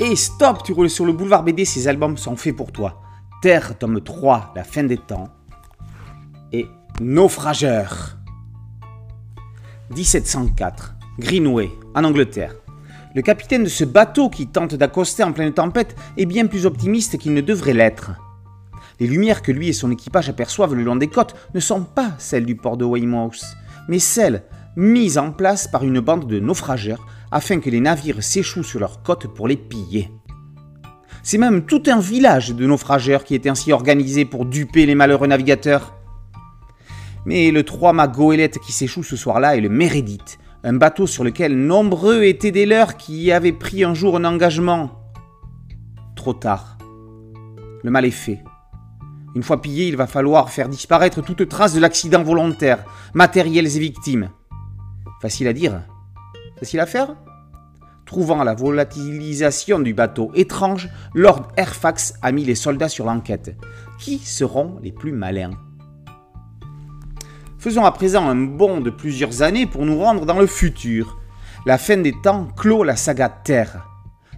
Et stop, tu roules sur le boulevard BD, ces albums sont faits pour toi. Terre, tome 3, La fin des temps. Et Naufrageur. 1704, Greenway, en Angleterre. Le capitaine de ce bateau qui tente d'accoster en pleine tempête est bien plus optimiste qu'il ne devrait l'être. Les lumières que lui et son équipage aperçoivent le long des côtes ne sont pas celles du port de Weymouth, mais celles mises en place par une bande de naufrageurs afin que les navires s'échouent sur leurs côtes pour les piller. C'est même tout un village de naufrageurs qui est ainsi organisé pour duper les malheureux navigateurs. Mais le trois-mâts goélette qui s'échoue ce soir-là est le Meredith, un bateau sur lequel nombreux étaient des leurs qui avaient pris un jour un engagement. Trop tard. Le mal est fait. Une fois pillé, il va falloir faire disparaître toute trace de l'accident volontaire, matériels et victimes. Facile à dire, facile à faire Trouvant la volatilisation du bateau étrange, Lord Airfax a mis les soldats sur l'enquête. Qui seront les plus malins Faisons à présent un bond de plusieurs années pour nous rendre dans le futur. La fin des temps clôt la saga Terre.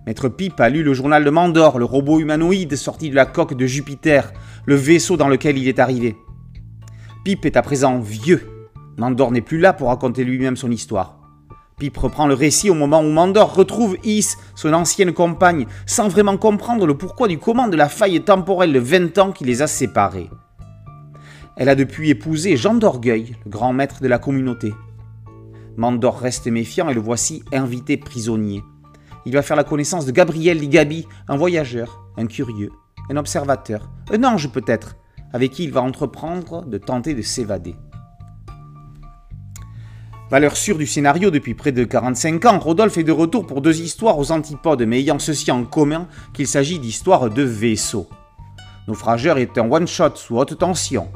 Maître Pip a lu le journal de Mandor, le robot humanoïde sorti de la coque de Jupiter, le vaisseau dans lequel il est arrivé. Pip est à présent vieux. Mandor n'est plus là pour raconter lui-même son histoire. Pip reprend le récit au moment où Mandor retrouve Is, son ancienne compagne, sans vraiment comprendre le pourquoi du comment de la faille temporelle de 20 ans qui les a séparés. Elle a depuis épousé Jean d'Orgueil, le grand maître de la communauté. Mandor reste méfiant et le voici invité prisonnier. Il va faire la connaissance de Gabriel Ligabi, un voyageur, un curieux, un observateur, un ange peut-être, avec qui il va entreprendre de tenter de s'évader. Valeur sûre du scénario depuis près de 45 ans, Rodolphe est de retour pour deux histoires aux antipodes, mais ayant ceci en commun qu'il s'agit d'histoires de vaisseaux. Naufrageur est un one-shot sous haute tension,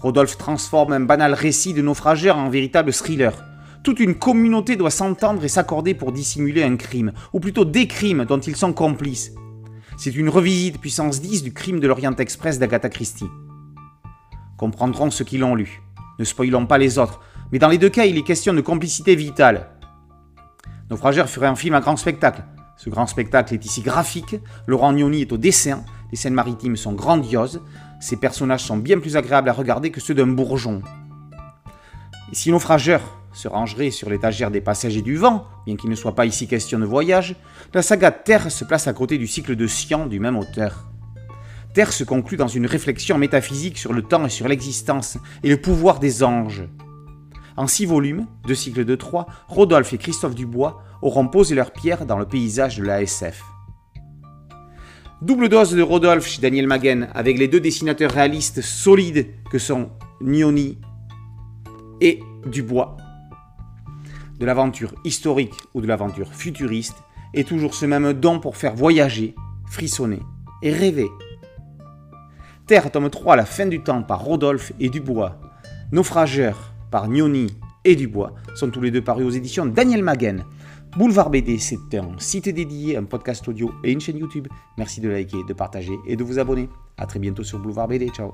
Rodolphe transforme un banal récit de naufrageur en véritable thriller. Toute une communauté doit s'entendre et s'accorder pour dissimuler un crime, ou plutôt des crimes dont ils sont complices. C'est une revisite puissance 10 du crime de l'Orient Express d'Agatha Christie. Comprendront ceux qui l'ont lu. Ne spoilons pas les autres, mais dans les deux cas, il est question de complicité vitale. Naufrageur ferait un film à grand spectacle. Ce grand spectacle est ici graphique, Laurent Gnoni est au dessin, les scènes maritimes sont grandioses, ces personnages sont bien plus agréables à regarder que ceux d'un bourgeon. Et si Naufrageur se rangerait sur l'étagère des passagers du vent, bien qu'il ne soit pas ici question de voyage, la saga Terre se place à côté du cycle de Sian du même auteur. Terre se conclut dans une réflexion métaphysique sur le temps et sur l'existence et le pouvoir des anges. En six volumes, deux cycles de trois, Rodolphe et Christophe Dubois auront posé leur pierre dans le paysage de la SF. Double dose de Rodolphe chez Daniel Maguen, avec les deux dessinateurs réalistes solides que sont Nioni et Dubois. De l'aventure historique ou de l'aventure futuriste, et toujours ce même don pour faire voyager, frissonner et rêver. Terre, tome 3, La fin du temps par Rodolphe et Dubois. Naufrageur par Nioni et Dubois sont tous les deux parus aux éditions Daniel Maguen. Boulevard BD, c'est un site dédié, un podcast audio et une chaîne YouTube. Merci de liker, de partager et de vous abonner. A très bientôt sur Boulevard BD. Ciao